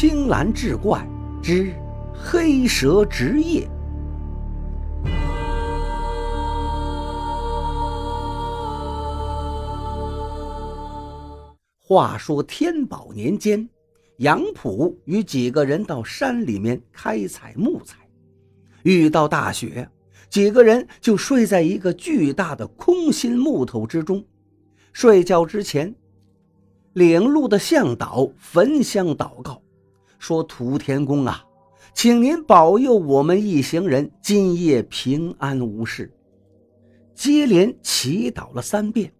青蓝志怪之黑蛇职业。话说天宝年间，杨浦与几个人到山里面开采木材，遇到大雪，几个人就睡在一个巨大的空心木头之中。睡觉之前，领路的向导焚香祷告，说：“土天公啊，请您保佑我们一行人今夜平安无事。”接连祈祷了三遍。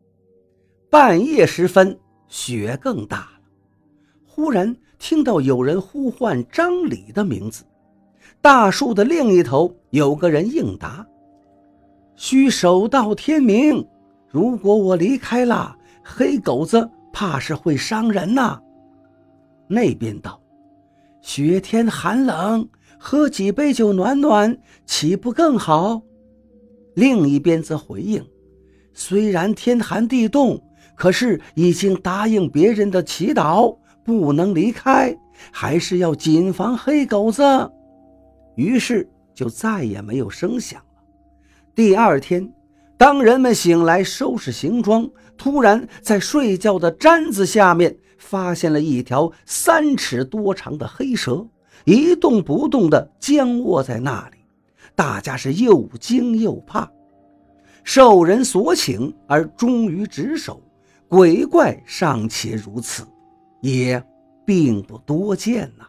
半夜时分。雪更大了，忽然听到有人呼唤张李的名字。大树的另一头有个人应答：“需守到天明。如果我离开了，黑狗子怕是会伤人呐。”那边道：“雪天寒冷，喝几杯酒暖暖，岂不更好？”另一边则回应：“虽然天寒地冻。”可是已经答应别人的祈祷，不能离开，还是要谨防黑狗子。于是就再也没有声响了。第二天，当人们醒来收拾行装，突然在睡觉的毡子下面发现了一条三尺多长的黑蛇，一动不动地僵卧在那里。大家是又惊又怕，受人所请而忠于职守。鬼怪尚且如此，也并不多见呐。